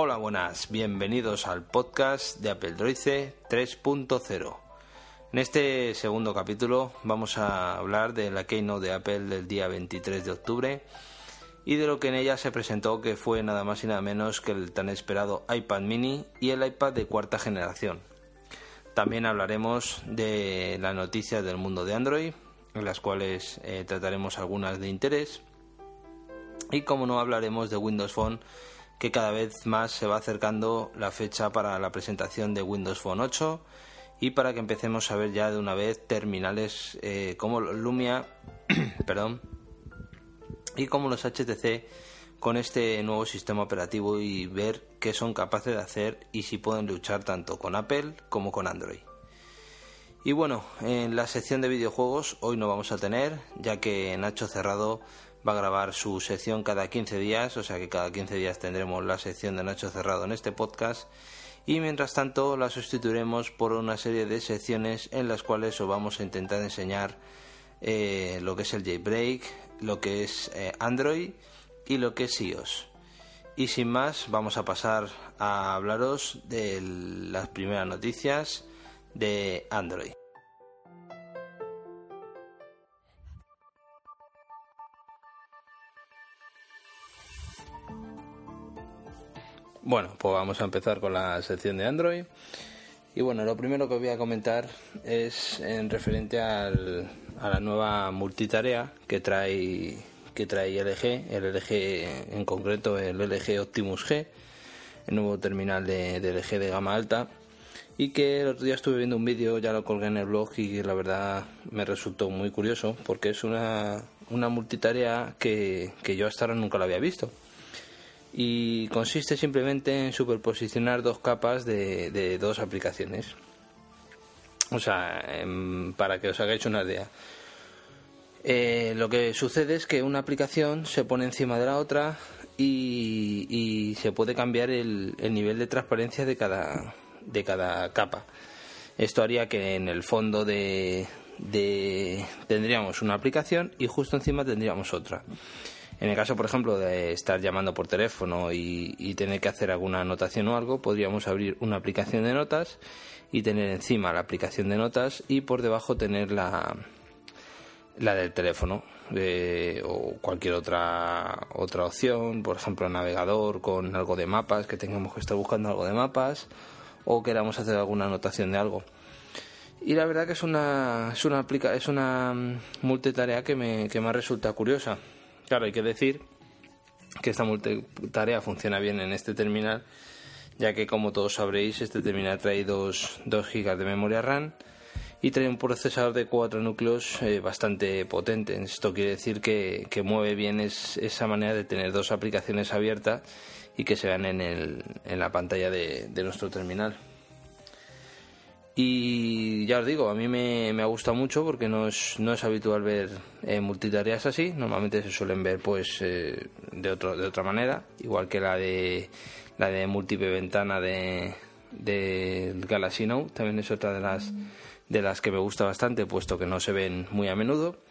Hola, buenas, bienvenidos al podcast de Apple Droid 3.0. En este segundo capítulo vamos a hablar de la Keynote de Apple del día 23 de octubre y de lo que en ella se presentó que fue nada más y nada menos que el tan esperado iPad mini y el iPad de cuarta generación. También hablaremos de las noticias del mundo de Android, en las cuales eh, trataremos algunas de interés. Y como no hablaremos de Windows Phone que cada vez más se va acercando la fecha para la presentación de Windows Phone 8 y para que empecemos a ver ya de una vez terminales eh, como Lumia perdón, y como los HTC con este nuevo sistema operativo y ver qué son capaces de hacer y si pueden luchar tanto con Apple como con Android. Y bueno, en la sección de videojuegos hoy no vamos a tener, ya que Nacho Cerrado va a grabar su sección cada 15 días, o sea que cada 15 días tendremos la sección de Nacho Cerrado en este podcast y mientras tanto la sustituiremos por una serie de secciones en las cuales os vamos a intentar enseñar eh, lo que es el jailbreak, lo que es eh, Android y lo que es iOS. Y sin más, vamos a pasar a hablaros de las primeras noticias de Android. Bueno, pues vamos a empezar con la sección de Android. Y bueno, lo primero que voy a comentar es en referente a la nueva multitarea que trae que trae LG, el LG en concreto el LG Optimus G, el nuevo terminal de, LG de gama alta y que el otro día estuve viendo un vídeo, ya lo colgué en el blog y la verdad me resultó muy curioso porque es una, una multitarea que, que yo hasta ahora nunca la había visto y consiste simplemente en superposicionar dos capas de, dos aplicaciones. O sea, em, para que os hagáis una idea. Eh, lo que sucede es que una aplicación se pone encima de la otra y, se puede cambiar el, nivel de transparencia de cada, de cada capa. Esto haría que en el fondo de, de tendríamos una aplicación y justo encima tendríamos otra. En el caso, por ejemplo, de estar llamando por teléfono y, tener que hacer alguna anotación o algo, podríamos abrir una aplicación de notas y tener encima la aplicación de notas y por debajo tener la, la del teléfono o cualquier otra otra opción, por ejemplo, navegador con algo de mapas, que tengamos que estar buscando algo de mapas o queramos hacer alguna anotación de algo. Y la verdad que es una es una es una mm, multitarea que me que me resulta curiosa Claro, hay que decir que esta multitarea funciona bien en este terminal, ya que como todos sabréis, este terminal trae 2, GB de memoria RAM y trae un procesador de 4 núcleos eh, bastante potente. Esto quiere decir que, mueve bien esa manera de tener dos aplicaciones abiertas y que se vean en, el, en la pantalla de nuestro terminal. Y ya os digo, a mí me, me ha gustado mucho porque no es, no es habitual ver eh, multitareas así. Normalmente se suelen ver pues eh, de, otro, de otra manera, igual que la de la de múltiple ventana de del Galaxy Note. También es otra de las de las que me gusta bastante, puesto que no se ven muy a menudo.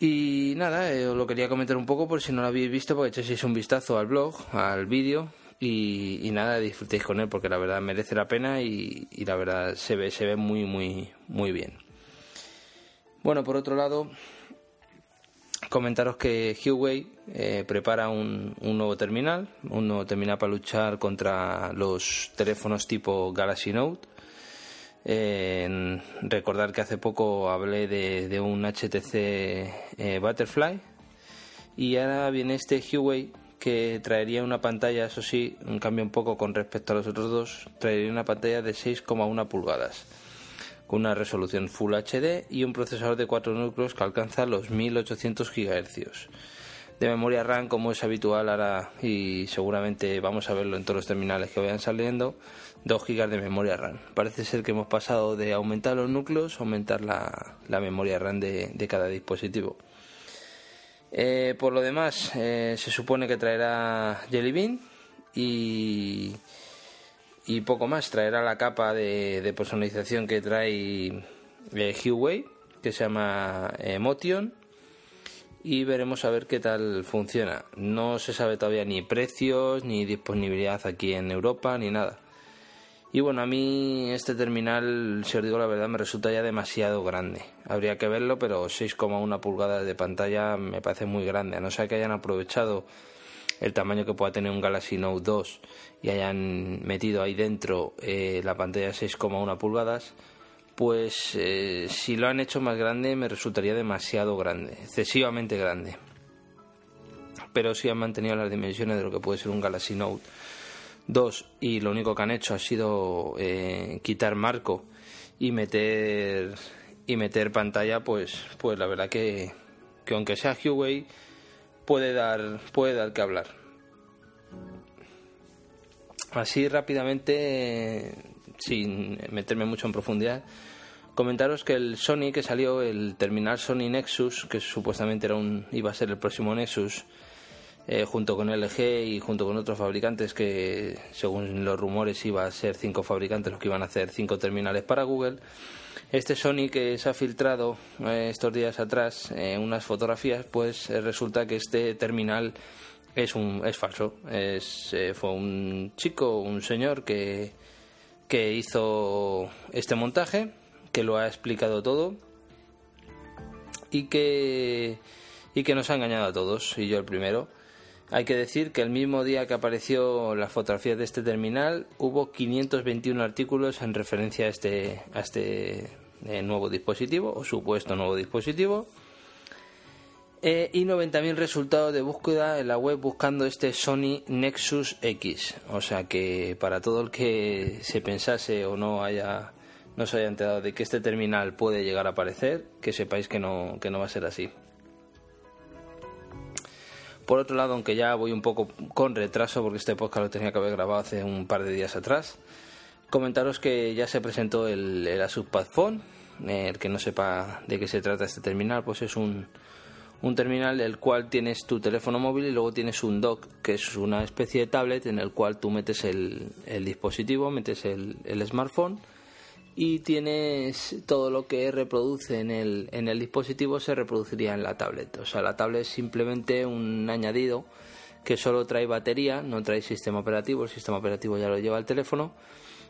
Y nada, eh, os lo quería comentar un poco por si no lo habéis visto, porque echéis un vistazo al blog, al vídeo, y, nada, disfrutéis con él porque la verdad merece la pena y, la verdad se ve, se ve muy, muy, muy bien. Bueno, por otro lado, comentaros que Huawei eh, prepara un, nuevo terminal, un nuevo terminal para luchar contra los teléfonos tipo Galaxy Note. Eh, recordar que hace poco hablé de, un HTC eh, Butterfly y ahora viene este Huawei que traería una pantalla, eso sí, un cambio un poco con respecto a los otros dos, traería una pantalla de 6,1 pulgadas, con una resolución Full HD y un procesador de 4 núcleos que alcanza los 1800 GHz. De memoria RAM, como es habitual ahora, y seguramente vamos a verlo en todos los terminales que vayan saliendo, 2 GB de memoria RAM. Parece ser que hemos pasado de aumentar los núcleos a aumentar la, memoria RAM de cada dispositivo. Eh, por lo demás, eh, se supone que traerá Jelly Bean y, poco más. Traerá la capa de, personalización que trae eh, Huawei, que se llama Motion. y veremos a ver qué tal funciona. No se sabe todavía ni precios, ni disponibilidad aquí en Europa, ni nada. Y bueno, a mí este terminal, si os digo la verdad, me resulta ya demasiado grande. Habría que verlo, pero 6,1 pulgadas de pantalla me parece muy grande. A no ser que hayan aprovechado el tamaño que pueda tener un Galaxy Note 2 y hayan metido ahí dentro eh, la pantalla de 6,1 pulgadas, pues eh, si lo han hecho más grande me resultaría demasiado grande, excesivamente grande. Pero si han mantenido las dimensiones de lo que puede ser un Galaxy Note Dos, y lo único que han hecho ha sido eh, quitar marco y meter y meter pantalla, pues, pues la verdad que, que aunque sea Huawei puede dar puede dar que hablar. Así rápidamente, sin meterme mucho en profundidad, comentaros que el Sony que salió, el terminal Sony Nexus, que supuestamente era un, iba a ser el próximo Nexus, eh, junto con LG y junto con otros fabricantes que, según los rumores, iba a ser cinco fabricantes los que iban a hacer cinco terminales para Google. Este Sony que se ha filtrado eh, estos días atrás en unas fotografías, pues eh, resulta que este terminal es un es falso. Es, fue un chico, un señor que, que hizo este montaje, que lo ha explicado todo y que y que nos ha engañado a todos y yo el primero hay que decir que el mismo día que apareció la fotografía de este terminal hubo 521 artículos en referencia a este, este eh, nuevo dispositivo o supuesto nuevo dispositivo eh, y 90.000 resultados de búsqueda en la web buscando este Sony Nexus X. O sea que para todo el que se pensase o no haya no se haya enterado de que este terminal puede llegar a aparecer, que sepáis que no, que no va a ser así. Por otro lado, aunque ya voy un poco con retraso porque este podcast lo tenía que haber grabado hace un par de días atrás, comentaros que ya se presentó el, el Asus Padphone. El que no sepa de qué se trata este terminal, pues es un, un terminal del cual tienes tu teléfono móvil y luego tienes un dock, que es una especie de tablet en el cual tú metes el, el dispositivo, metes el, el smartphone y tienes todo lo que reproduce en el, en el dispositivo se reproduciría en la tablet. O sea, la tablet es simplemente un añadido que solo trae batería, no trae sistema operativo, el sistema operativo ya lo lleva el teléfono.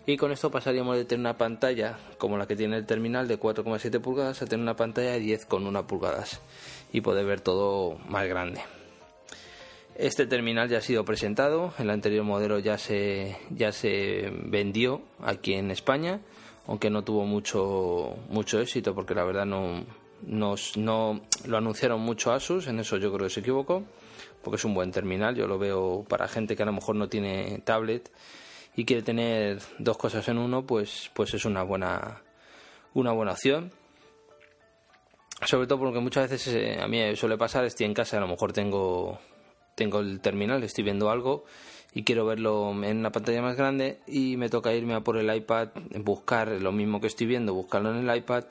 Y con esto pasaríamos de tener una pantalla como la que tiene el terminal de 4,7 pulgadas a tener una pantalla de 10,1 pulgadas y poder ver todo más grande. Este terminal ya ha sido presentado, el anterior modelo ya se, ya se vendió aquí en España aunque no tuvo mucho, mucho éxito porque la verdad no, no lo anunciaron mucho Asus, en eso yo creo que se equivocó, porque es un buen terminal, yo lo veo para gente que a lo mejor no tiene tablet y quiere tener dos cosas en uno, pues, pues es una buena, una buena opción. Sobre todo porque muchas veces eh, a mí suele pasar, estoy en casa, a lo mejor tengo, tengo el terminal, estoy viendo algo y quiero verlo en una pantalla más grande y me toca irme a por el iPad, buscar lo mismo que estoy viendo, buscarlo en el iPad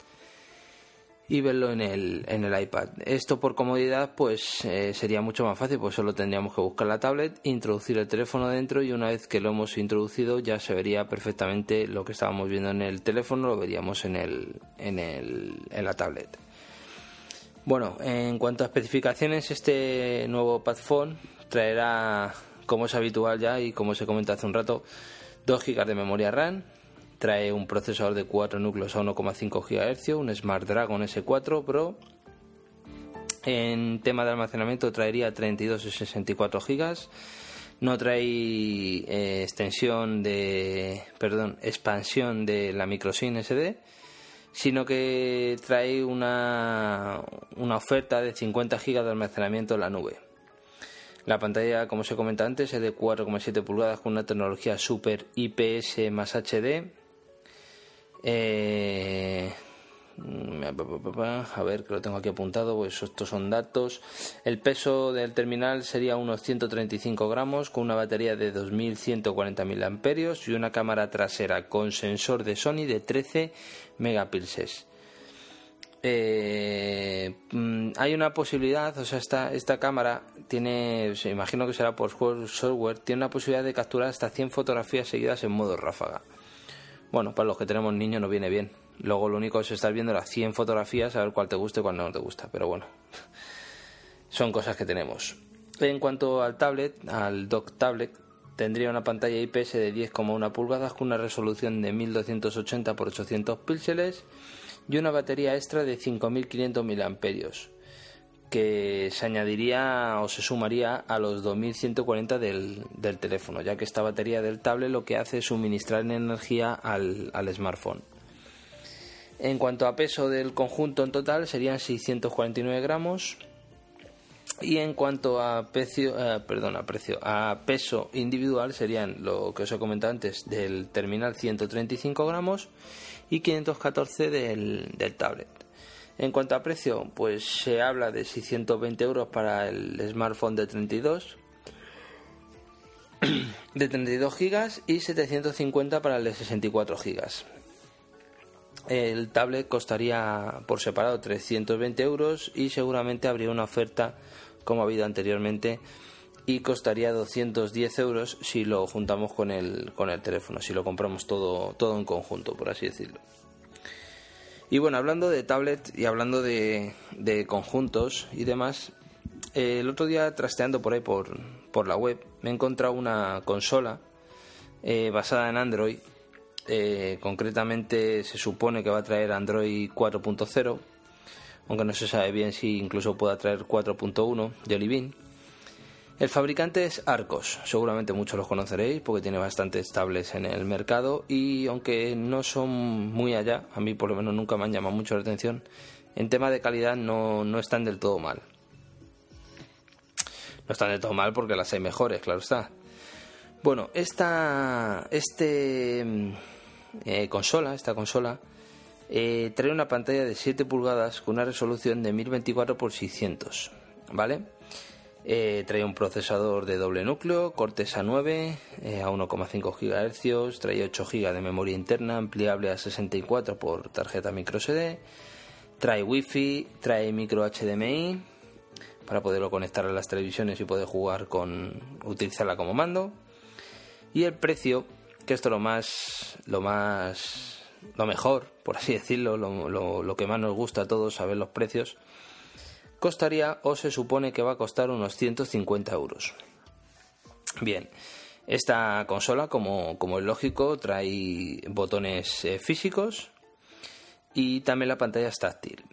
y verlo en el, en el iPad. Esto por comodidad pues eh, sería mucho más fácil, pues solo tendríamos que buscar la tablet, introducir el teléfono dentro y una vez que lo hemos introducido ya se vería perfectamente lo que estábamos viendo en el teléfono, lo veríamos en, el, en, el, en la tablet. Bueno, en cuanto a especificaciones, este nuevo Padphone traerá como es habitual ya y como se comenta hace un rato, 2 GB de memoria RAM, trae un procesador de 4 núcleos a 1,5 GHz, un Snapdragon S4 Pro. En tema de almacenamiento traería 32 y 64 GB. No trae eh, extensión de, perdón, expansión de la microSIM SD, sino que trae una, una oferta de 50 GB de almacenamiento en la nube. La pantalla, como se comenta antes, es de 4,7 pulgadas con una tecnología Super IPS más HD. Eh, a ver, que lo tengo aquí apuntado, pues estos son datos. El peso del terminal sería unos 135 gramos con una batería de 2140 amperios y una cámara trasera con sensor de Sony de 13 megapíxeles. Eh, mm, hay una posibilidad, o sea, esta, esta cámara tiene, imagino que será por software, tiene una posibilidad de capturar hasta 100 fotografías seguidas en modo ráfaga. Bueno, para los que tenemos niños no viene bien. Luego lo único es estar viendo las 100 fotografías, a ver cuál te gusta y cuál no te gusta, pero bueno. son cosas que tenemos. En cuanto al tablet, al dock tablet, tendría una pantalla IPS de 10,1 pulgadas con una resolución de 1280 x 800 píxeles y una batería extra de 5500 mAh que se añadiría o se sumaría a los 2140 del, del teléfono, ya que esta batería del tablet lo que hace es suministrar energía al, al smartphone. En cuanto a peso del conjunto en total serían 649 gramos y en cuanto a precio, eh, perdón, a precio, a peso individual serían lo que os he comentado antes del terminal 135 gramos y 514 del, del tablet. En cuanto a precio, pues se habla de 620 euros para el smartphone de 32 de 32 gigas y 750 para el de 64 gigas. El tablet costaría por separado 320 euros y seguramente habría una oferta como ha habido anteriormente y costaría 210 euros si lo juntamos con el, con el teléfono, si lo compramos todo, todo en conjunto, por así decirlo. Y bueno, hablando de tablet y hablando de, de conjuntos y demás, eh, el otro día trasteando por ahí por, por la web me he encontrado una consola eh, basada en Android eh, concretamente se supone que va a traer Android 4.0, aunque no se sabe bien si incluso pueda traer 4.1 de Olivin. El fabricante es Arcos, seguramente muchos los conoceréis porque tiene bastantes tablets en el mercado y aunque no son muy allá, a mí por lo menos nunca me han llamado mucho la atención, en tema de calidad no, no están del todo mal. No están del todo mal porque las hay mejores, claro está. Bueno, esta, este eh, consola, esta consola, eh, trae una pantalla de 7 pulgadas con una resolución de 1024 x 600, ¿vale? Eh, trae un procesador de doble núcleo, Cortex A9 a 1,5 GHz, trae 8 GB de memoria interna ampliable a 64 por tarjeta micro SD, trae Wi-Fi, trae micro HDMI para poderlo conectar a las televisiones y poder jugar con utilizarla como mando. Y el precio que esto lo más, lo más, lo mejor, por así decirlo, lo, lo, que más nos gusta a todos, saber los precios, costaría o se supone que va a costar unos 150 euros. Bien, esta consola, como, como es lógico, trae botones eh, físicos y también la pantalla es táctil.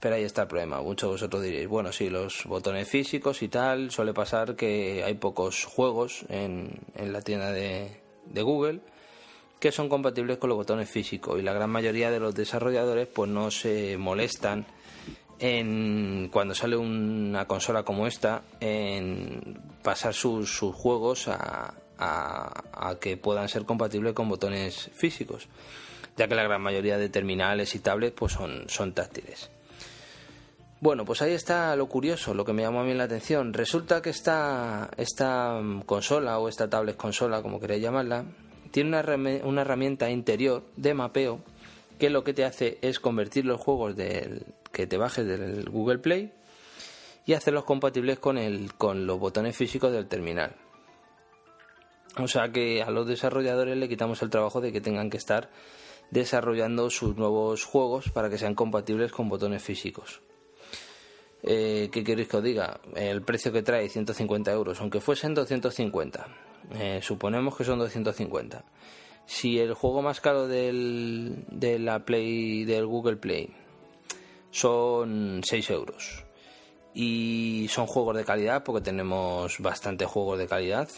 Pero ahí está el problema. Muchos de vosotros diréis, bueno, sí, los botones físicos y tal, suele pasar que hay pocos juegos en, en la tienda de, de Google que son compatibles con los botones físicos y la gran mayoría de los desarrolladores pues no se molestan en cuando sale una consola como esta en pasar sus, juegos a, que puedan ser compatibles con botones físicos ya que la gran mayoría de terminales y tablets pues son, táctiles bueno, pues ahí está lo curioso, lo que me llamó a mí la atención. Resulta que esta, consola o esta tablet consola, como queréis llamarla, tiene una herramienta interior de mapeo que lo que te hace es convertir los juegos del, que te bajes del Google Play y hacerlos compatibles con, el, con los botones físicos del terminal. O sea que a los desarrolladores le quitamos el trabajo de que tengan que estar desarrollando sus nuevos juegos para que sean compatibles con botones físicos. Eh, ¿Qué queréis que os diga? El precio que trae, 150 euros, aunque fuesen 250. Eh, suponemos que son 250. Si el juego más caro del, de la Play, del Google Play son 6 euros y son juegos de calidad, porque tenemos bastantes juegos de calidad,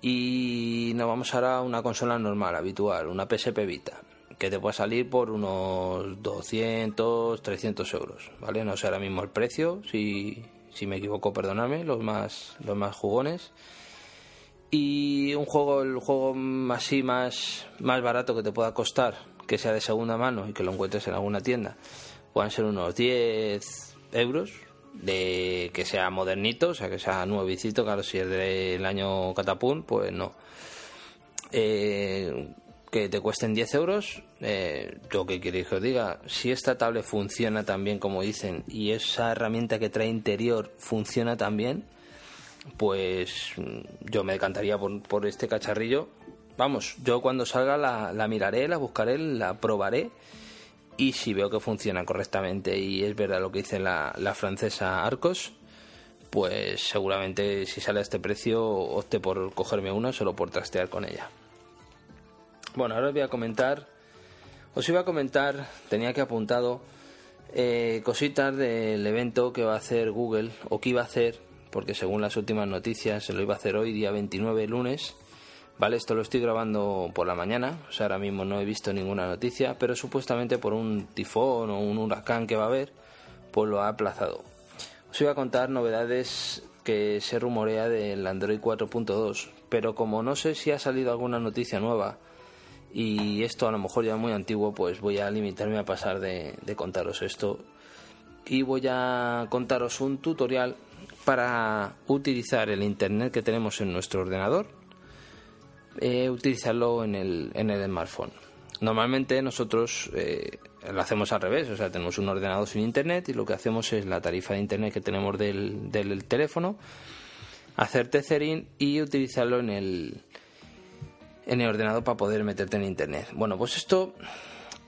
y nos vamos ahora a una consola normal, habitual, una PSP Vita que te puede salir por unos 200, 300 euros, ¿vale? No sé ahora mismo el precio, si, si me equivoco, perdonadme, los más, los más jugones. Y un juego, el juego así más, más barato que te pueda costar, que sea de segunda mano y que lo encuentres en alguna tienda, puedan ser unos 10 euros, de que sea modernito, o sea, que sea nuevecito, claro, si es del año Catapún, pues no. Eh, que te cuesten 10 euros, eh, yo que queréis que os diga, si esta tablet funciona tan bien como dicen y esa herramienta que trae interior funciona tan bien, pues yo me decantaría por, este cacharrillo. Vamos, yo cuando salga la, la, miraré, la buscaré, la probaré y si veo que funciona correctamente y es verdad lo que dice la, la francesa Arcos, pues seguramente si sale a este precio opte por cogerme una solo por trastear con ella. Bueno, ahora os voy a comentar, os iba a comentar, tenía que apuntado eh, cositas del evento que va a hacer Google o que iba a hacer, porque según las últimas noticias se lo iba a hacer hoy, día 29, lunes. Vale, esto lo estoy grabando por la mañana, o sea, ahora mismo no he visto ninguna noticia, pero supuestamente por un tifón o un huracán que va a haber, pues lo ha aplazado. Os iba a contar novedades que se rumorea del Android 4.2, pero como no sé si ha salido alguna noticia nueva y esto a lo mejor ya es muy antiguo, pues voy a limitarme a pasar de, contaros esto y voy a contaros un tutorial para utilizar el internet que tenemos en nuestro ordenador, eh, utilizarlo en el, en el smartphone. Normalmente nosotros eh, lo hacemos al revés, o sea, tenemos un ordenador sin internet y lo que hacemos es la tarifa de internet que tenemos del, del teléfono, hacer tethering y utilizarlo en el, en el ordenador para poder meterte en internet. Bueno, pues esto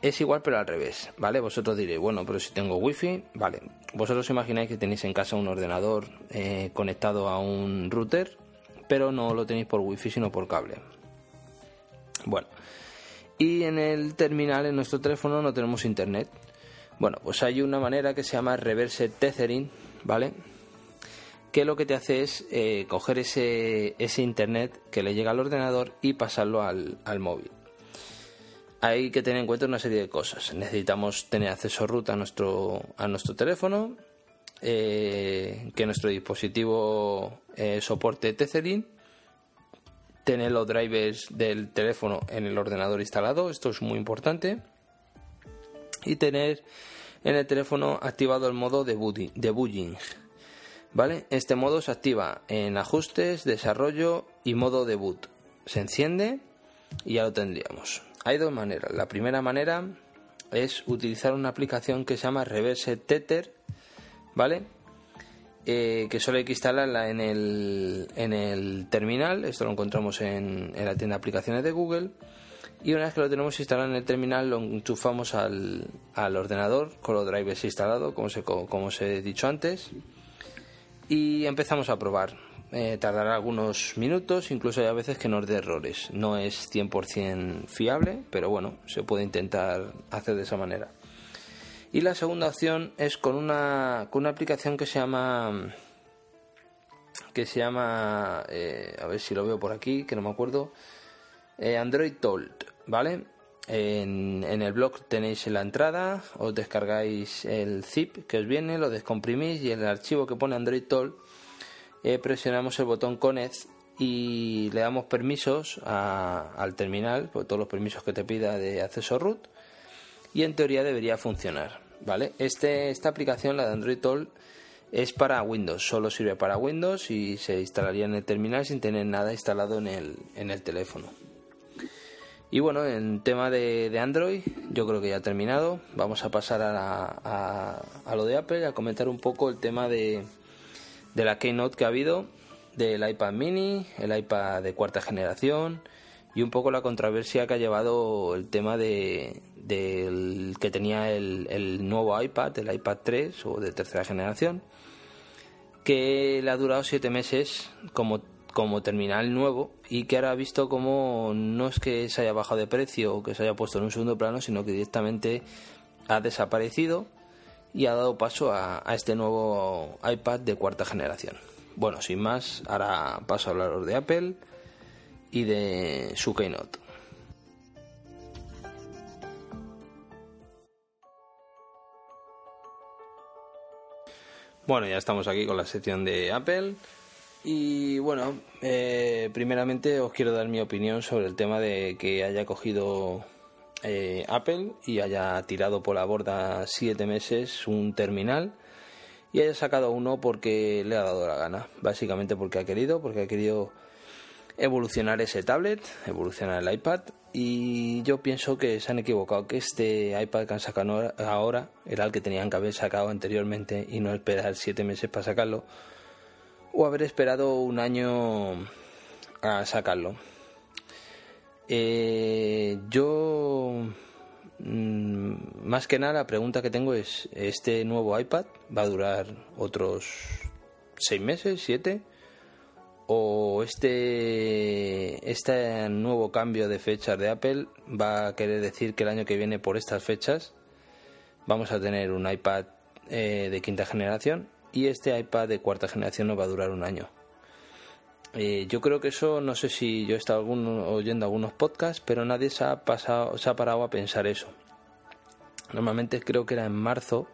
es igual pero al revés, ¿vale? Vosotros diréis, bueno, pero si tengo wifi, vale. Vosotros imagináis que tenéis en casa un ordenador eh, conectado a un router, pero no lo tenéis por wifi sino por cable. Bueno, y en el terminal, en nuestro teléfono, no tenemos internet. Bueno, pues hay una manera que se llama reverse tethering, ¿vale? que lo que te hace es eh, coger ese, ese internet que le llega al ordenador y pasarlo al, móvil. Hay que tener en cuenta una serie de cosas. Necesitamos tener acceso root a nuestro, a nuestro teléfono, eh, que nuestro dispositivo eh, soporte Tethering, tener los drivers del teléfono en el ordenador instalado, esto es muy importante, y tener en el teléfono activado el modo de debugging ¿Vale? Este modo se activa en ajustes, desarrollo y modo debut. Se enciende y ya lo tendríamos. Hay dos maneras. La primera manera es utilizar una aplicación que se llama Reverse Tether, ¿vale? Eh, que solo hay que instalarla en el, en el terminal. Esto lo encontramos en, la tienda de aplicaciones de Google. Y una vez que lo tenemos instalado en el terminal, lo enchufamos al, al ordenador con los drivers instalados, como, se, como os he dicho antes y empezamos a probar. Eh, tardará algunos minutos, incluso hay a veces que nos dé errores. No es 100% fiable, pero bueno, se puede intentar hacer de esa manera. Y la segunda opción es con una, con una aplicación que se llama que se llama eh, a ver si lo veo por aquí que no me acuerdo. Eh, Android Told vale en, el blog tenéis la entrada, os descargáis el zip que os viene, lo descomprimís y el archivo que pone Android Toll eh, presionamos el botón Connect y le damos permisos al terminal, por todos los permisos que te pida de acceso root y en teoría debería funcionar. ¿vale? Este, esta aplicación, la de Android Toll, es para Windows, solo sirve para Windows y se instalaría en el terminal sin tener nada instalado en el, en el teléfono. Y bueno, en tema de, Android, yo creo que ya ha terminado. Vamos a pasar a, a, lo de Apple, a comentar un poco el tema de, de la Keynote que ha habido, del iPad mini, el iPad de cuarta generación y un poco la controversia que ha llevado el tema de que tenía el, nuevo iPad, el iPad 3 o de tercera generación, que le ha durado siete meses como terminal nuevo y que ahora ha visto como no es que se haya bajado de precio o que se haya puesto en un segundo plano, sino que directamente ha desaparecido y ha dado paso a, este nuevo iPad de cuarta generación. Bueno, sin más, ahora paso a hablaros de Apple y de su Keynote. Bueno, ya estamos aquí con la sección de Apple. Y bueno, eh, primeramente os quiero dar mi opinión sobre el tema de que haya cogido eh, Apple y haya tirado por la borda siete meses un terminal y haya sacado uno porque le ha dado la gana, básicamente porque ha querido, porque ha querido evolucionar ese tablet, evolucionar el iPad y yo pienso que se han equivocado, que este iPad que han sacado ahora era el que tenían que haber sacado anteriormente y no esperar siete meses para sacarlo o haber esperado un año a sacarlo. Eh, yo mm, más que nada la pregunta que tengo es, ¿este nuevo iPad va a durar otros seis meses, siete? ¿O este, este nuevo cambio de fechas de Apple va a querer decir que el año que viene por estas fechas vamos a tener un iPad eh, de quinta generación y este iPad de cuarta generación no va a durar un año? Eh, yo creo que eso, no sé si yo he estado oyendo algunos podcasts, pero nadie se ha, pasado, se ha parado a pensar eso. Normalmente creo que era en marzo,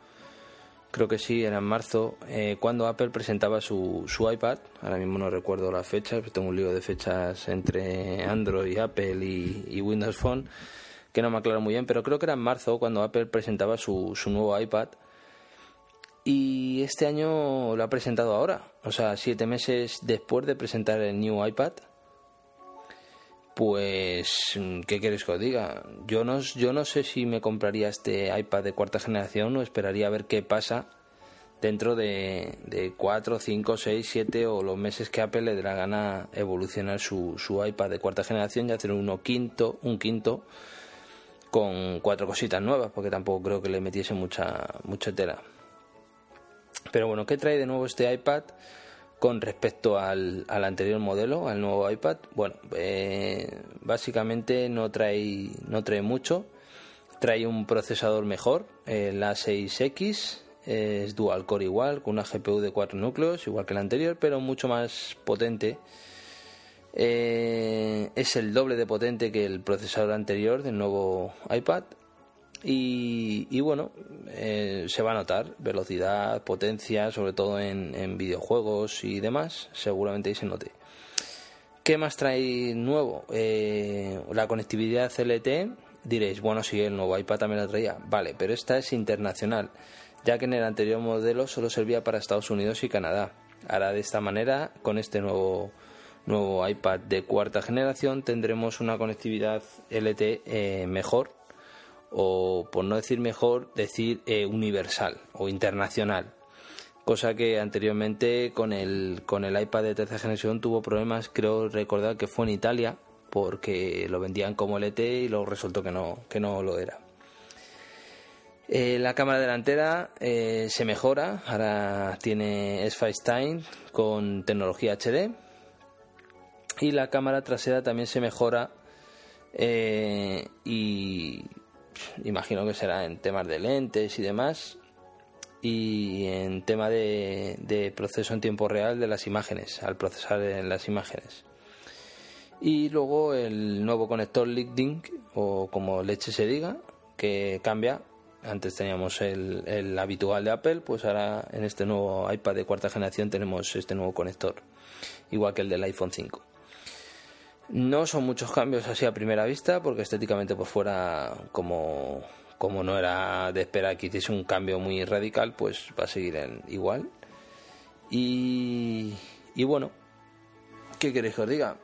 creo que sí, era en marzo, eh, cuando Apple presentaba su, su iPad. Ahora mismo no recuerdo las fechas, tengo un lío de fechas entre Android, Apple y, y Windows Phone que no me aclaro muy bien, pero creo que era en marzo cuando Apple presentaba su, su nuevo iPad y este año lo ha presentado ahora, o sea, siete meses después de presentar el New iPad. Pues, ¿qué quieres que os diga? Yo no, yo no sé si me compraría este iPad de cuarta generación o esperaría a ver qué pasa dentro de, de 4, 5, 6, 7 o los meses que Apple le dé la gana evolucionar su, su iPad de cuarta generación y hacer uno quinto, un quinto con cuatro cositas nuevas, porque tampoco creo que le metiese mucha, mucha tela. Pero bueno, ¿qué trae de nuevo este iPad con respecto al, anterior modelo, al nuevo iPad? Bueno, eh, básicamente no trae, no trae mucho. Trae un procesador mejor, el A6X, es dual core igual, con una GPU de 4 núcleos, igual que el anterior, pero mucho más potente. Eh, es el doble de potente que el procesador anterior del nuevo iPad y, bueno, eh, se va a notar velocidad, potencia, sobre todo en, videojuegos y demás, seguramente ahí se note. ¿Qué más trae nuevo? Eh, la conectividad LTE. Diréis, bueno, si el nuevo iPad también la traía. Vale, pero esta es internacional, ya que en el anterior modelo solo servía para Estados Unidos y Canadá. Ahora de esta manera, con este nuevo, nuevo iPad de cuarta generación, tendremos una conectividad LTE eh, mejor o por no decir mejor, decir eh, universal o internacional. Cosa que anteriormente con el, con el iPad de tercera generación tuvo problemas, creo recordar que fue en Italia, porque lo vendían como LTE y luego resultó que no, que no lo era. Eh, la cámara delantera eh, se mejora, ahora tiene s FaceTime con tecnología HD y la cámara trasera también se mejora y imagino que será en temas de lentes y demás y en tema de, proceso en tiempo real de las imágenes, al procesar en las imágenes. Y luego el nuevo conector Lightning, o como leche se diga, que cambia. Antes teníamos el habitual de Apple, pues ahora en este nuevo iPad de cuarta generación tenemos este nuevo conector, igual que el del iPhone 5. No son muchos cambios así a primera vista, porque estéticamente por fuera, como, como no era de esperar que hiciese un cambio muy radical, pues va a seguir igual. Y, y bueno, ¿qué queréis que os diga?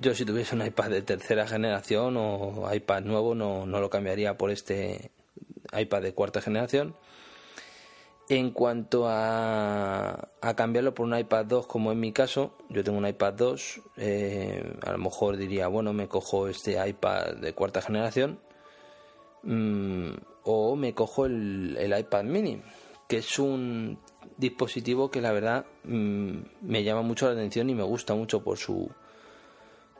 Yo si tuviese un iPad de tercera generación o iPad nuevo no, no lo cambiaría por este iPad de cuarta generación en cuanto a, cambiarlo por un iPad 2, como en mi caso, yo tengo un iPad 2, eh, a lo mejor diría, bueno, me cojo este iPad de cuarta generación mm, o me cojo el, iPad mini, que es un dispositivo que la verdad mm, me llama mucho la atención y me gusta mucho por su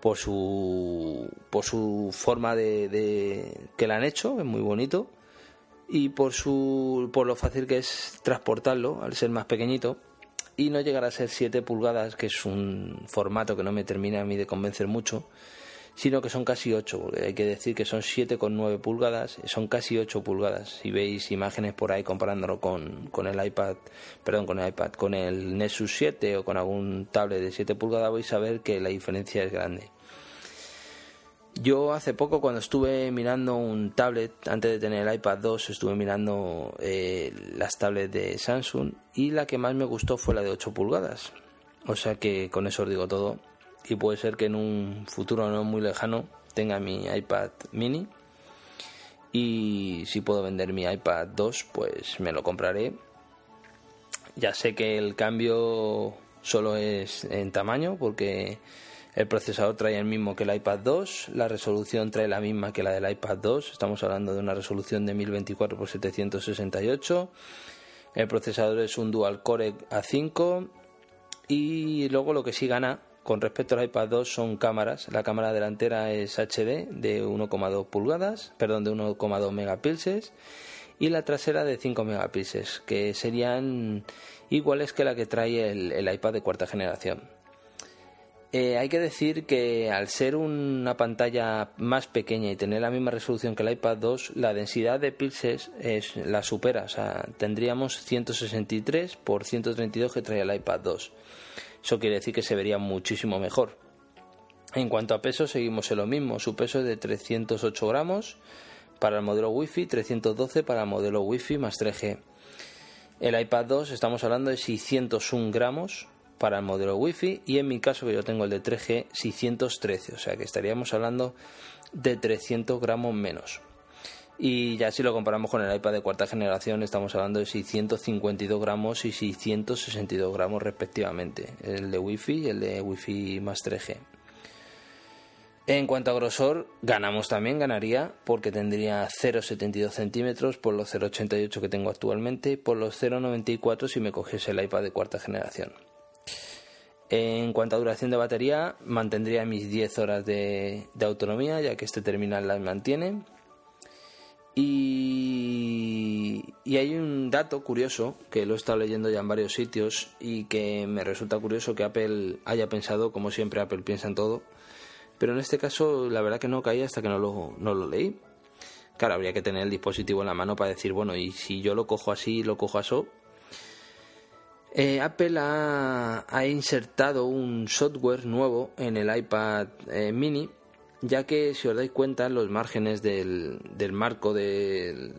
por su por su forma de, de que la han hecho, es muy bonito y por, su, por lo fácil que es transportarlo al ser más pequeñito y no llegar a ser 7 pulgadas, que es un formato que no me termina a mí de convencer mucho, sino que son casi 8, porque hay que decir que son 7,9 pulgadas, son casi 8 pulgadas. Si veis imágenes por ahí comparándolo con, con el iPad, perdón, con el iPad, con el Nexus 7 o con algún tablet de 7 pulgadas, vais a ver que la diferencia es grande. Yo hace poco cuando estuve mirando un tablet, antes de tener el iPad 2, estuve mirando eh, las tablets de Samsung y la que más me gustó fue la de 8 pulgadas. O sea que con eso os digo todo. Y puede ser que en un futuro no muy lejano tenga mi iPad mini. Y si puedo vender mi iPad 2, pues me lo compraré. Ya sé que el cambio solo es en tamaño, porque El procesador trae el mismo que el iPad 2, la resolución trae la misma que la del iPad 2, estamos hablando de una resolución de 1024 x 768. El procesador es un dual core A5 y luego lo que sí gana con respecto al iPad 2 son cámaras. La cámara delantera es HD de 1,2 pulgadas, perdón, de 1,2 megapíxeles y la trasera de 5 megapíxeles, que serían iguales que la que trae el, iPad de cuarta generación. Eh, hay que decir que al ser una pantalla más pequeña y tener la misma resolución que el iPad 2, la densidad de píxeles es, la supera. O sea, tendríamos 163 por 132 que trae el iPad 2. Eso quiere decir que se vería muchísimo mejor. En cuanto a peso, seguimos en lo mismo. Su peso es de 308 gramos para el modelo Wi-Fi, 312 para el modelo Wi-Fi más 3G. El iPad 2 estamos hablando de 601 gramos para el modelo Wi-Fi y en mi caso que yo tengo el de 3G 613, o sea que estaríamos hablando de 300 gramos menos. Y ya si lo comparamos con el iPad de cuarta generación, estamos hablando de 652 gramos y 662 gramos respectivamente, el de Wi-Fi y el de Wi-Fi más 3G. En cuanto a grosor, ganamos también, ganaría, porque tendría 0,72 centímetros por los 0,88 que tengo actualmente, por los 0,94 si me cogiese el iPad de cuarta generación. En cuanto a duración de batería, mantendría mis 10 horas de, autonomía, ya que este terminal las mantiene. Y, hay un dato curioso que lo he estado leyendo ya en varios sitios y que me resulta curioso que Apple haya pensado, como siempre Apple piensa en todo, pero en este caso la verdad que no caía hasta que no lo, no lo leí. Claro, habría que tener el dispositivo en la mano para decir, bueno, y si yo lo cojo así, lo cojo así. Eh, Apple ha, insertado un software nuevo en el iPad eh, mini ya que si os dais cuenta los márgenes del, marco del,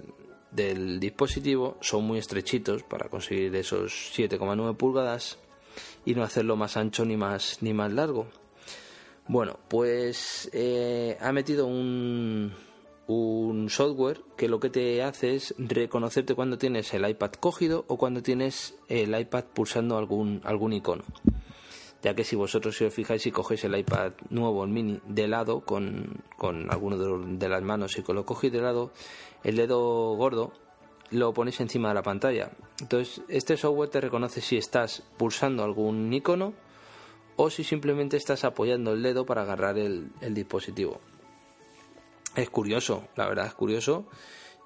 del dispositivo son muy estrechitos para conseguir esos 7,9 pulgadas y no hacerlo más ancho ni más ni más largo. Bueno, pues eh, ha metido un, un software que lo que te hace es reconocerte cuando tienes el iPad cogido o cuando tienes el iPad pulsando algún, algún icono ya que si vosotros si os fijáis y cogéis el iPad nuevo, el mini, de lado, con, con alguno de, las manos y lo cogéis de lado, el dedo gordo lo ponéis encima de la pantalla. Entonces, este software te reconoce si estás pulsando algún icono o si simplemente estás apoyando el dedo para agarrar el dispositivo. Es curioso, la verdad es curioso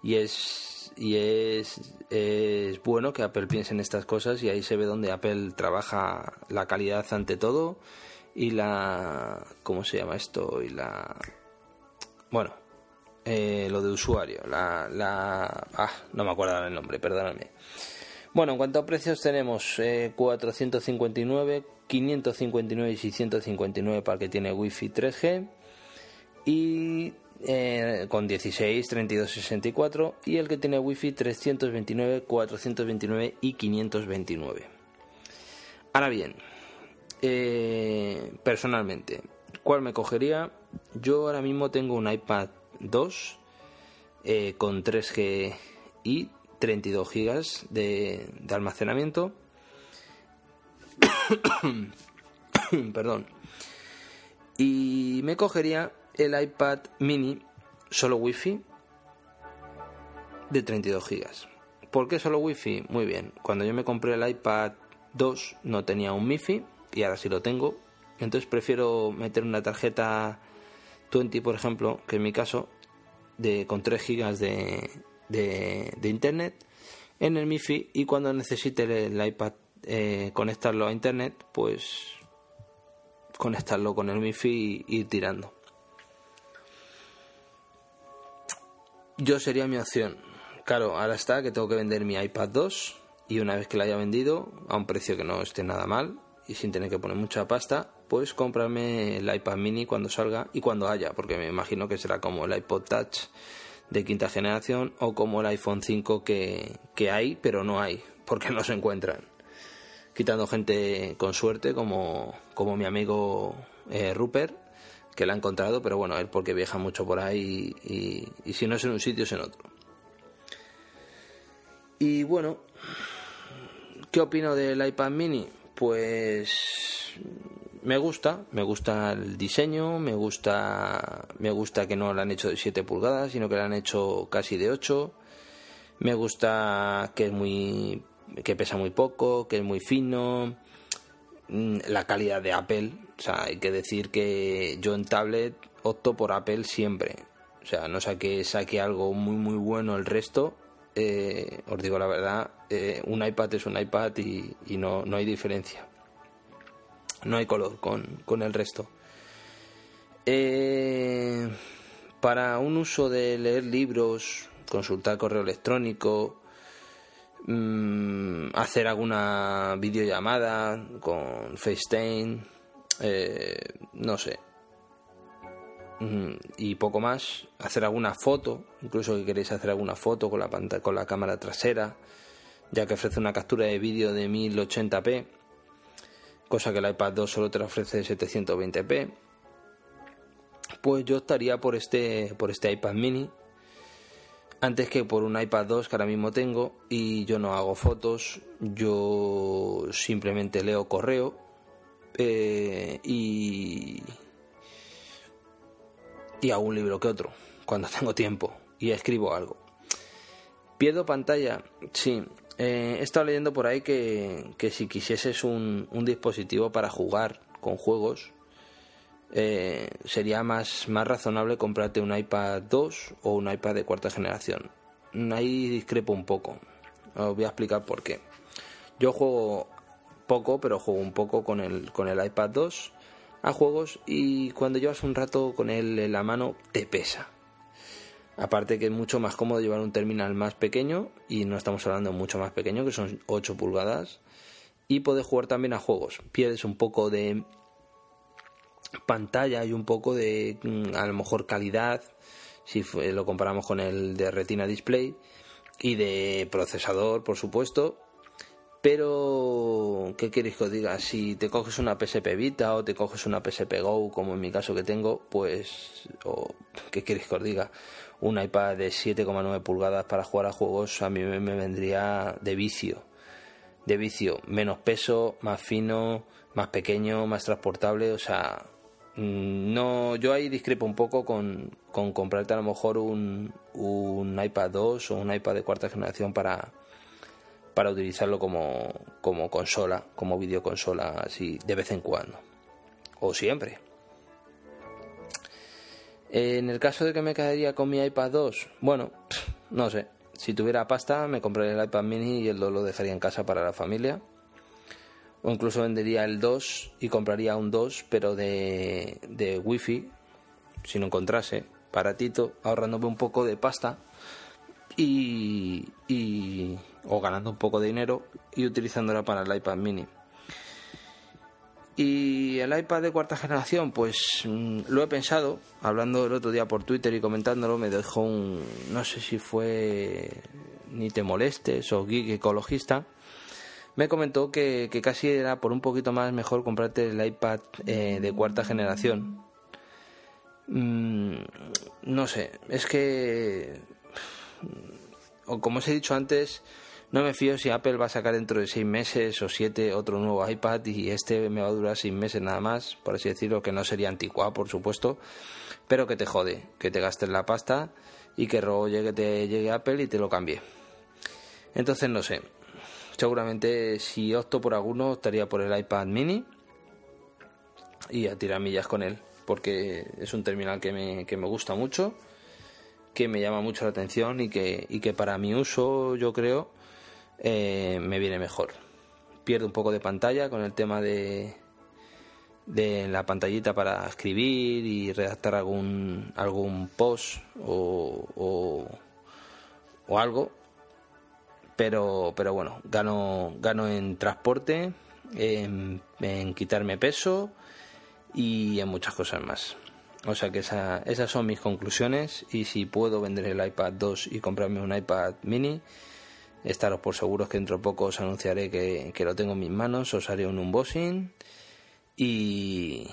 y es y es, es, bueno que Apple piense en estas cosas y ahí se ve donde Apple trabaja la calidad ante todo y la ¿cómo se llama esto? y la bueno eh, lo de usuario la, la ah no me acuerdo el nombre perdóname bueno en cuanto a precios tenemos eh, 459 559 y 659 para el que tiene Wi-Fi 3G y eh, con 16, 32, 64 y el que tiene wifi 329, 429 y 529. Ahora bien, eh, personalmente, ¿cuál me cogería? Yo ahora mismo tengo un iPad 2 eh, con 3G y 32 GB de, de almacenamiento. Perdón. Y me cogería el iPad mini solo Wi-Fi de 32 GB. ¿Por qué solo Wi-Fi? Muy bien. Cuando yo me compré el iPad 2 no tenía un MiFi y ahora sí lo tengo. Entonces prefiero meter una tarjeta 20, por ejemplo, que en mi caso, de, con 3 GB de, internet en el MiFi y cuando necesite el, iPad eh, conectarlo a internet, pues conectarlo con el MiFi y ir tirando. Yo sería mi opción. Claro, ahora está que tengo que vender mi iPad 2 y una vez que la haya vendido a un precio que no esté nada mal y sin tener que poner mucha pasta, pues comprarme el iPad mini cuando salga y cuando haya, porque me imagino que será como el iPod Touch de quinta generación o como el iPhone 5 que, que hay, pero no hay, porque no se encuentran. Quitando gente con suerte como, como mi amigo eh, Rupert, que la ha encontrado, pero bueno, él porque viaja mucho por ahí y, si no es en un sitio es en otro. Y bueno, ¿qué opino del iPad mini? Pues me gusta, me gusta el diseño, me gusta, me gusta que no lo han hecho de 7 pulgadas, sino que lo han hecho casi de 8. Me gusta que es muy, que pesa muy poco, que es muy fino. Mm, la calidad de Apple, o sea, hay que decir que yo en tablet opto por Apple siempre. O sea, no sé que saque algo muy muy bueno el resto. Eh, os digo la verdad, eh, un iPad es un iPad y, no, no hay diferencia no hay color con, el resto. Eh, para un uso de leer libros, consultar correo electrónico, mm, hacer alguna videollamada con FaceTime, eh, no sé. Mm, y poco más, hacer alguna foto, incluso que queréis hacer alguna foto con la con la cámara trasera, ya que ofrece una captura de vídeo de 1080p cosa que el iPad 2 solo te ofrece 720p, pues yo estaría por este, por este iPad mini antes que por un iPad 2 que ahora mismo tengo y yo no hago fotos, yo simplemente leo correo eh, y, y hago un libro que otro cuando tengo tiempo y escribo algo. ¿Pierdo pantalla? Sí, eh, he estado leyendo por ahí que, si quisieses un, dispositivo para jugar con juegos, eh, sería más, más razonable comprarte un iPad 2 o un iPad de cuarta generación. Ahí discrepo un poco. Os voy a explicar por qué. Yo juego poco, pero juego un poco con el, con el iPad 2 a juegos y cuando llevas un rato con él en la mano te pesa. Aparte que es mucho más cómodo llevar un terminal más pequeño y no estamos hablando mucho más pequeño, que son 8 pulgadas. Y puedes jugar también a juegos. Pierdes un poco de pantalla y un poco de mm, a lo mejor calidad si lo comparamos con el de Retina Display y de procesador, por supuesto. Pero, ¿qué queréis que os diga? Si te coges una PSP Vita o te coges una PSP Go, como en mi caso que tengo, pues, o, ¿qué queréis que os diga? un iPad de 7,9 pulgadas para jugar a juegos a mí me, vendría de vicio. De vicio, menos peso, más fino, más pequeño, más transportable, o sea, no, yo ahí discrepo un poco con, con comprarte a lo mejor un, un iPad 2 o un iPad de cuarta generación para, para utilizarlo como, como consola, como videoconsola, así de vez en cuando. O siempre. En el caso de que me quedaría con mi iPad 2, bueno, no sé. Si tuviera pasta, me compraría el iPad mini y el 2 lo dejaría en casa para la familia. O incluso vendería el 2 y compraría un 2, pero de, de wifi, si no encontrase, baratito, ahorrándome un poco de pasta y, y o ganando un poco de dinero y utilizándola para el iPad mini. Y el iPad de cuarta generación, pues mm, lo he pensado, hablando el otro día por Twitter y comentándolo, me dejó un, no sé si fue ni te molestes o geek ecologista, me comentó que, casi era por un poquito más mejor comprarte el iPad eh, de cuarta generación. Mm, no sé, es que, o como os he dicho antes, no me fío si Apple va a sacar dentro de seis meses o siete otro nuevo iPad y este me va a durar seis meses nada más, por así decirlo, que no sería anticuado, por supuesto, pero que te jode, que te gastes la pasta y que luego llegue, te llegue Apple y te lo cambie. Entonces no sé, seguramente si opto por alguno estaría por el iPad mini y a tirar millas con él, porque es un terminal que me, que me gusta mucho que me llama mucho la atención y que, y que para mi uso yo creo eh, me viene mejor. Pierdo un poco de pantalla con el tema de, de la pantallita para escribir y redactar algún, algún post o, o, algo. Pero, pero bueno, gano, gano en transporte, en, quitarme peso y en muchas cosas más. O sea que esas son mis conclusiones y si puedo vender el iPad 2 y comprarme un iPad mini, estaros por seguros que dentro de poco os anunciaré que, lo tengo en mis manos, os haré un unboxing y,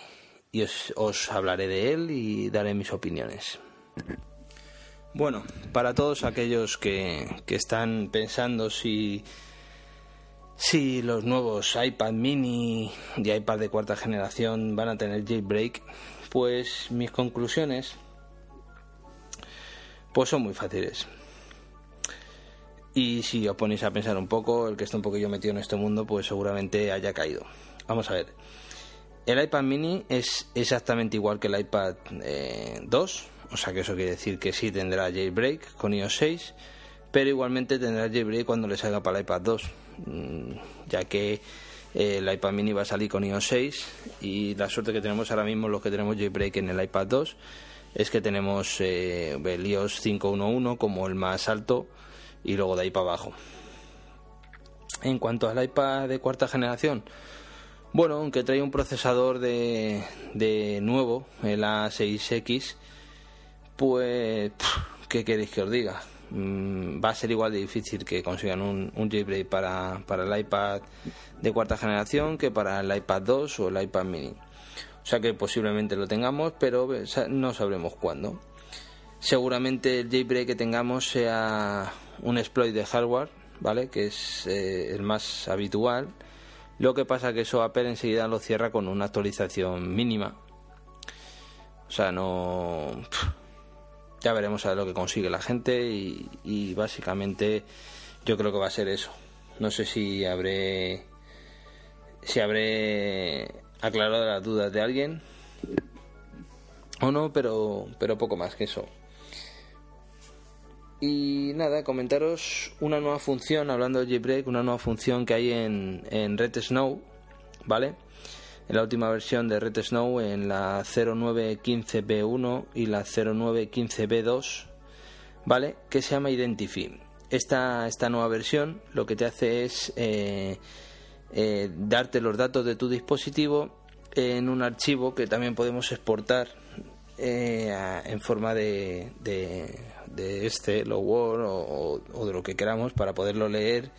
os, hablaré de él y daré mis opiniones. Bueno, para todos aquellos que, están pensando si, si los nuevos iPad mini y iPad de cuarta generación van a tener jailbreak, pues mis conclusiones pues son muy fáciles. Y si os ponéis a pensar un poco, el que está un poquillo metido en este mundo, pues seguramente haya caído. Vamos a ver. El iPad mini es exactamente igual que el iPad 2, eh, o sea que eso quiere decir que sí tendrá jailbreak con iOS 6, pero igualmente tendrá jailbreak cuando le salga para el iPad 2, mm, ya que eh, el iPad mini va a salir con iOS 6 y la suerte que tenemos ahora mismo los que tenemos jailbreak en el iPad 2 es que tenemos eh, el iOS 5.1.1 como el más alto y luego de ahí para abajo. En cuanto al iPad de cuarta generación, bueno, aunque trae un procesador de, de nuevo, el A6X, pues, ¿qué queréis que os diga? Mm, va a ser igual de difícil que consigan un, un jailbreak para, para el iPad de cuarta generación que para el iPad 2 o el iPad mini. O sea que posiblemente lo tengamos, pero no sabremos cuándo. Seguramente el jailbreak que tengamos sea un exploit de hardware, ¿vale? Que es eh, el más habitual lo que pasa que eso Apple enseguida lo cierra con una actualización mínima. O sea, no... Ya veremos a ver lo que consigue la gente y, básicamente yo creo que va a ser eso. No sé si habré... Si habré aclarado las dudas de alguien o no, pero, pero poco más que eso. Y nada, comentaros una nueva función, hablando de JBreak, una nueva función que hay en, en Red Snow, ¿vale? En la última versión de Red Snow, en la 0915B1 y la 0915B2, ¿vale? Que se llama Identify. Esta, esta nueva versión lo que te hace es eh, eh, darte los datos de tu dispositivo en un archivo que también podemos exportar eh, en forma de de este, lo Word o, de lo que queramos para poderlo leer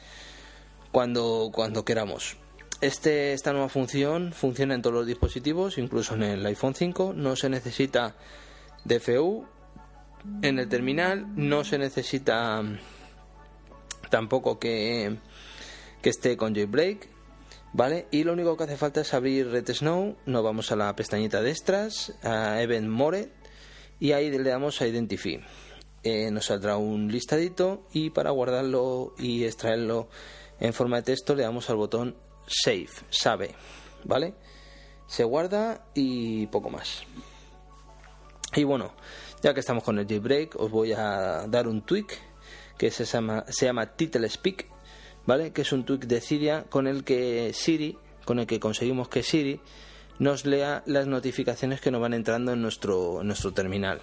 cuando, cuando queramos. Este, esta nueva función funciona en todos los dispositivos, incluso en el iPhone 5. No se necesita DFU en el terminal, no se necesita tampoco que, esté con jailbreak, ¿vale? Y lo único que hace falta es abrir Red Snow, nos vamos a la pestañita de extras, a Event More, y ahí le damos a Identify. Eh, nos saldrá un listadito y para guardarlo y extraerlo en forma de texto le damos al botón Save, sabe, ¿vale? Se guarda y poco más. Y bueno, ya que estamos con el jailbreak, os voy a dar un tweak que se llama, se llama Title Speak, ¿vale? Que es un tweak de Siria con el que Siri, con el que conseguimos que Siri nos lea las notificaciones que nos van entrando en nuestro, en nuestro terminal,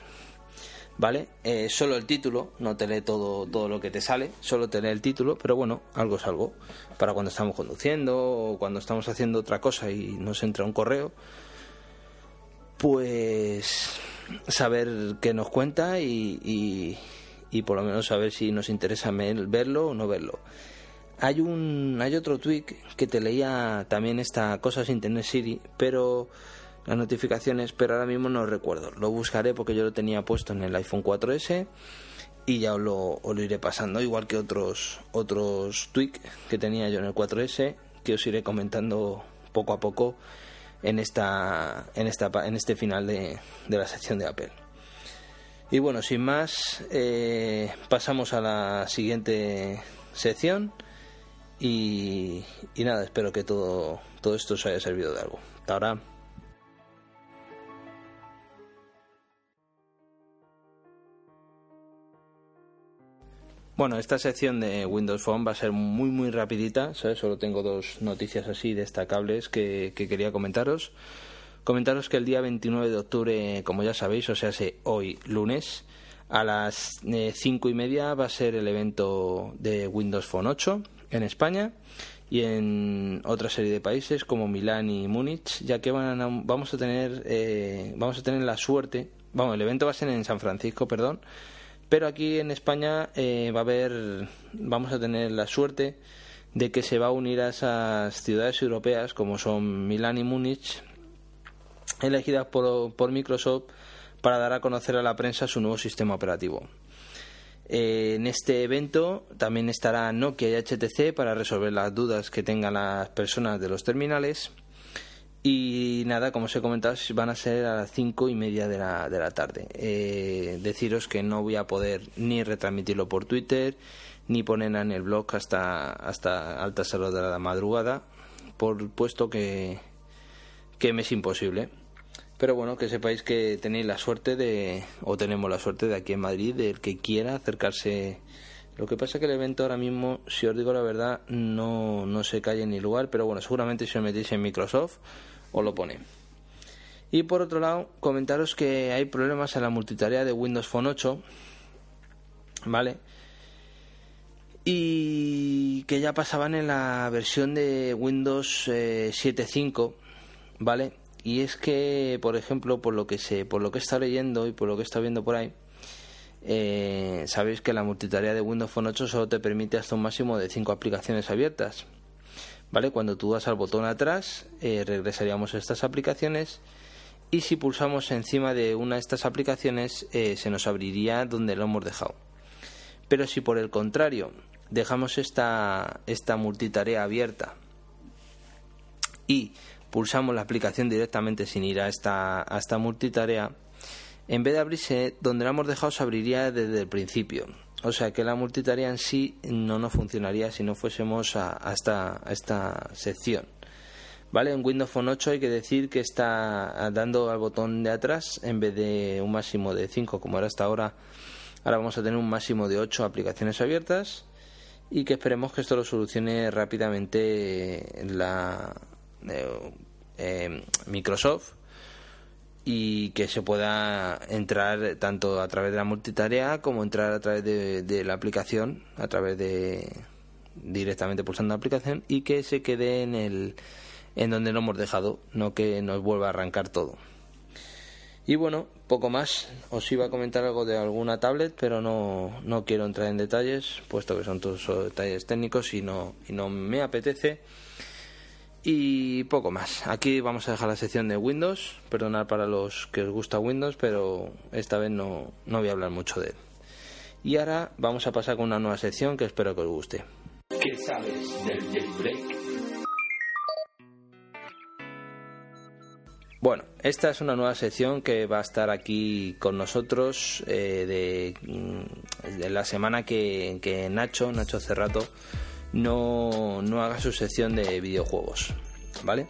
¿vale? Eh, solo el título, no te lee todo, todo lo que te sale, solo te lee el título, pero bueno, algo es algo. Para cuando estamos conduciendo o cuando estamos haciendo otra cosa y nos entra un correo, pues saber qué nos cuenta y, y, por lo menos saber si nos interesa verlo o no verlo. Hay un hay otro tweet que te leía también esta cosa sin tener Siri, pero las notificaciones, pero ahora mismo no recuerdo. Lo buscaré porque yo lo tenía puesto en el iPhone 4S y ya os lo, lo iré pasando, igual que otros otros tweaks que tenía yo en el 4S, que os iré comentando poco a poco en esta en esta en este final de, de la sección de Apple. Y bueno, sin más, eh, pasamos a la siguiente sección y, y nada, espero que todo, todo esto os haya servido de algo. Hasta ahora. Bueno, esta sección de Windows Phone va a ser muy muy rapidita, ¿sabes? Solo tengo dos noticias así destacables que, quería comentaros. Comentaros que el día 29 de octubre, como ya sabéis, o sea, hoy lunes, a las eh, cinco y media va a ser el evento de Windows Phone 8 en España y en otra serie de países como Milán y Múnich, ya que van vamos a tener eh, vamos a tener la suerte, vamos, el evento va a ser en San Francisco, perdón, pero aquí en España eh, va a haber, vamos a tener la suerte de que se va a unir a esas ciudades europeas como son Milán y Múnich, elegidas por, Microsoft para dar a conocer a la prensa su nuevo sistema operativo. Eh, en este evento también estará Nokia y HTC para resolver las dudas que tengan las personas de los terminales. Y nada, como os he comentado, van a ser a las cinco y media de la, de la tarde. Eh, deciros que no voy a poder ni retransmitirlo por Twitter, ni ponerla en el blog hasta, hasta altas horas de la madrugada, por puesto que, que me es imposible. Pero bueno, que sepáis que tenéis la suerte de, o tenemos la suerte de aquí en Madrid, del que quiera acercarse. Lo que pasa es que el evento ahora mismo, si os digo la verdad, no, no se calle ni lugar, pero bueno, seguramente si os metéis en Microsoft os lo pone. Y por otro lado, comentaros que hay problemas en la multitarea de Windows Phone 8, ¿vale? Y que ya pasaban en la versión de Windows 7.5, eh, ¿vale? Y es que, por ejemplo, por lo que sé, por lo que estado leyendo y por lo que estado viendo por ahí, eh, sabéis que la multitarea de Windows Phone 8 solo te permite hasta un máximo de 5 aplicaciones abiertas. ¿vale? Cuando tú das al botón atrás, eh, regresaríamos a estas aplicaciones y si pulsamos encima de una de estas aplicaciones eh, se nos abriría donde lo hemos dejado. Pero si por el contrario dejamos esta, esta multitarea abierta y pulsamos la aplicación directamente sin ir a esta, a esta multitarea, en vez de abrirse donde la hemos dejado se abriría desde el principio. O sea que la multitarea en sí no nos funcionaría si no fuésemos a, esta, esta sección. ¿Vale? En Windows Phone 8 hay que decir que está dando al botón de atrás en vez de un máximo de 5 como era hasta ahora. Ahora vamos a tener un máximo de 8 aplicaciones abiertas y que esperemos que esto lo solucione rápidamente la eh, eh, Microsoft y que se pueda entrar tanto a través de la multitarea como entrar a través de, la aplicación, a través de directamente pulsando la aplicación y que se quede en el en donde lo hemos dejado, no que nos vuelva a arrancar todo. Y bueno, poco más. Os iba a comentar algo de alguna tablet, pero no, no quiero entrar en detalles, puesto que son todos detalles técnicos y no, y no me apetece. Y poco más. Aquí vamos a dejar la sección de Windows. Perdonad para los que os gusta Windows, pero esta vez no, no voy a hablar mucho de él. Y ahora vamos a pasar con una nueva sección que espero que os guste. ¿Qué sabes del jailbreak? Bueno, esta es una nueva sección que va a estar aquí con nosotros eh, de, mm, de, la semana que, que Nacho, Nacho Cerrato, no, no haga su sección de videojuegos. ¿Vale?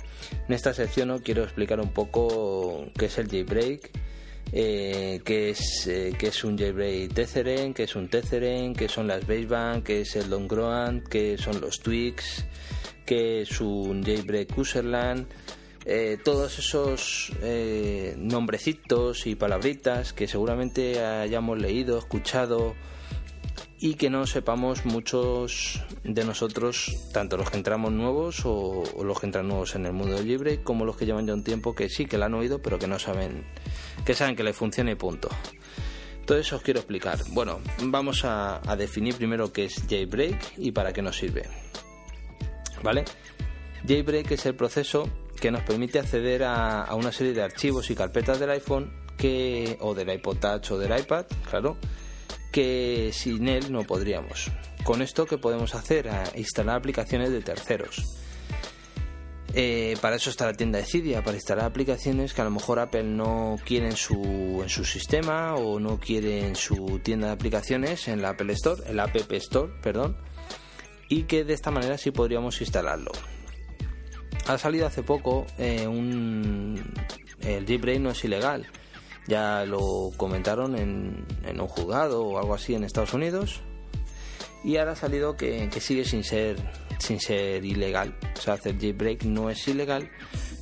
En esta sección ¿no? quiero explicar un poco qué es el jailbreak, eh, qué, es, eh, qué es un jailbreak Tetheren, qué es un Tetheren, qué son las baseband, qué es el Ground, qué son los tweaks, qué es un jailbreak userland, eh, todos esos eh, nombrecitos y palabritas que seguramente hayamos leído, escuchado y que no sepamos muchos de nosotros, tanto los que entramos nuevos o, los que entran nuevos en el mundo libre, como los que llevan ya un tiempo que sí que la han oído, pero que no saben, que saben que le funciona y punto. Eso os quiero explicar. Bueno, vamos a, definir primero qué es jailbreak y para qué nos sirve. ¿Vale? Jailbreak es el proceso que nos permite acceder a, a una serie de archivos y carpetas del iPhone que, o del iPod Touch o del iPad, claro, que sin él no podríamos. Con esto, ¿qué podemos hacer? instalar aplicaciones de terceros. Eh, para eso está la tienda de Cydia, para instalar aplicaciones que a lo mejor Apple no quiere en su, en su sistema o no quiere en su tienda de aplicaciones, en la Apple Store, el App Store, perdón, y que de esta manera sí podríamos instalarlo. Ha salido hace poco eh, un, el jailbreak no es ilegal ya lo comentaron en, un juzgado o algo así en Estados Unidos. Y ahora ha salido que, sigue sin ser sin ser ilegal. O sea hacer jailbreak no es ilegal.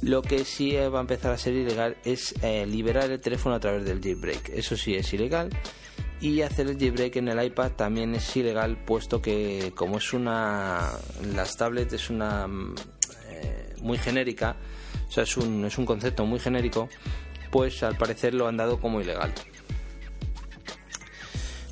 Lo que sí va a empezar a ser ilegal es eh, liberar el teléfono a través del jailbreak. Eso sí es ilegal. Y hacer el jailbreak en el iPad también es ilegal puesto que como es una las tablets es una eh, muy genérica o sea es un, es un concepto muy genérico pues al parecer lo han dado como ilegal.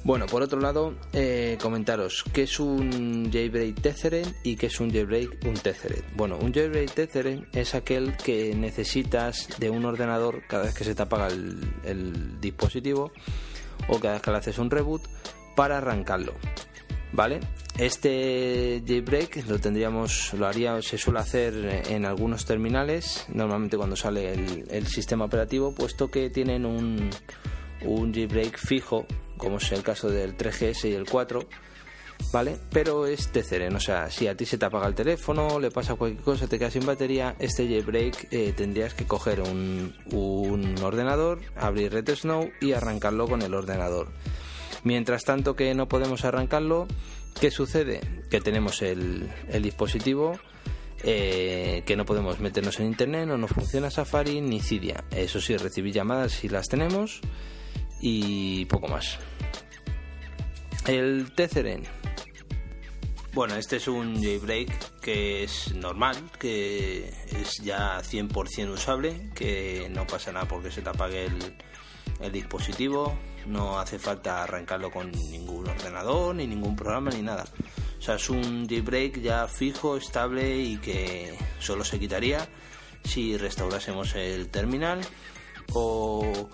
Bueno, por otro lado, eh, comentaros qué es un jailbreak Tetheren y qué es un jailbreak un Tetheren. Bueno, un jailbreak Tetheren es aquel que necesitas de un ordenador cada vez que se te apaga el, dispositivo o cada vez que le haces un reboot para arrancarlo. ¿Vale? Este jailbreak lo tendríamos, lo haría, se suele hacer en algunos terminales, normalmente cuando sale el, sistema operativo, puesto que tienen un, un jailbreak fijo, como es el caso del 3GS y el 4, ¿vale? Pero es TCRN, o sea, si a ti se te apaga el teléfono, le pasa cualquier cosa, te quedas sin batería, este jailbreak eh, tendrías que coger un, un ordenador, abrir RedSnow y arrancarlo con el ordenador. Mientras tanto que no podemos arrancarlo, ¿Qué sucede? Que tenemos el, dispositivo, eh, que no podemos meternos en internet, no nos funciona Safari ni Cydia. Eso sí, recibir llamadas si las tenemos y poco más. El Tetheren. Bueno, este es un jailbreak que es normal, que es ya 100% usable, que no pasa nada porque se te apague el, el dispositivo, no hace falta arrancarlo con ningún ordenador, ni ningún programa, ni nada. O sea, es un jailbreak ya fijo, estable y que solo se quitaría si restaurásemos el terminal o,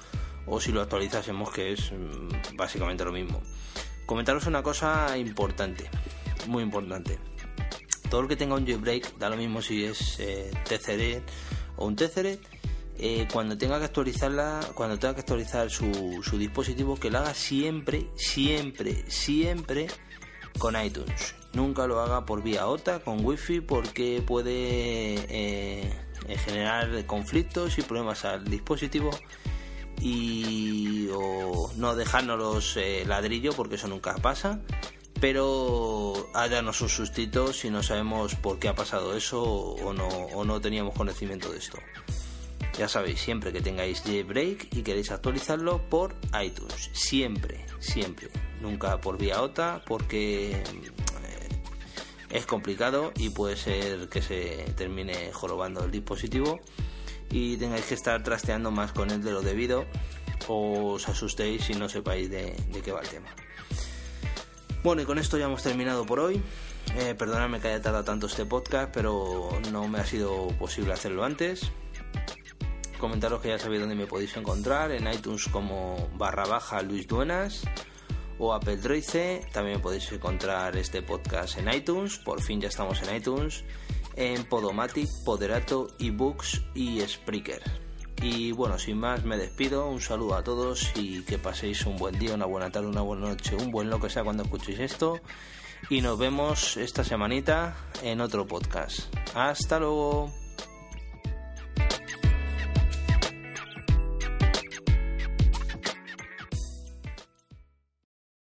o si lo actualizásemos, que es mm, básicamente lo mismo. Comentaros una cosa importante, muy importante. Todo el que tenga un jailbreak, da lo mismo si es eh, o un TCD, eh, cuando tenga que actualizarla, cuando tenga que actualizar su, dispositivo, que lo haga siempre, siempre, siempre con iTunes. Nunca lo haga por vía OTA, con Wi-Fi, porque puede eh, generar conflictos y problemas al dispositivo y o no dejárnoslos eh, ladrillo, porque eso nunca pasa. Pero háganos un sustito si no sabemos por qué ha pasado eso o no, o no teníamos conocimiento de esto. Ya sabéis, siempre que tengáis jailbreak y queréis actualizarlo por iTunes. Siempre, siempre. Nunca por vía OTA porque eh, es complicado y puede ser que se termine jorobando el dispositivo y tengáis que estar trasteando más con él de lo debido o os asustéis si no sepáis de, qué va el tema. Bueno, y con esto ya hemos terminado por hoy. Eh, perdonadme que haya tardado tanto este podcast, pero no me ha sido posible hacerlo antes comentaros que ya sabéis dónde me podéis encontrar, en iTunes como barra baja Luis Duenas o Apple Droice. También podéis encontrar este podcast en iTunes, por fin ya estamos en iTunes, en Podomatic, Poderato, eBooks y Spreaker. Y bueno, sin más me despido, un saludo a todos y que paséis un buen día, una buena tarde, una buena noche, un buen lo que sea cuando escuchéis esto. Y nos vemos esta semanita en otro podcast. Hasta luego.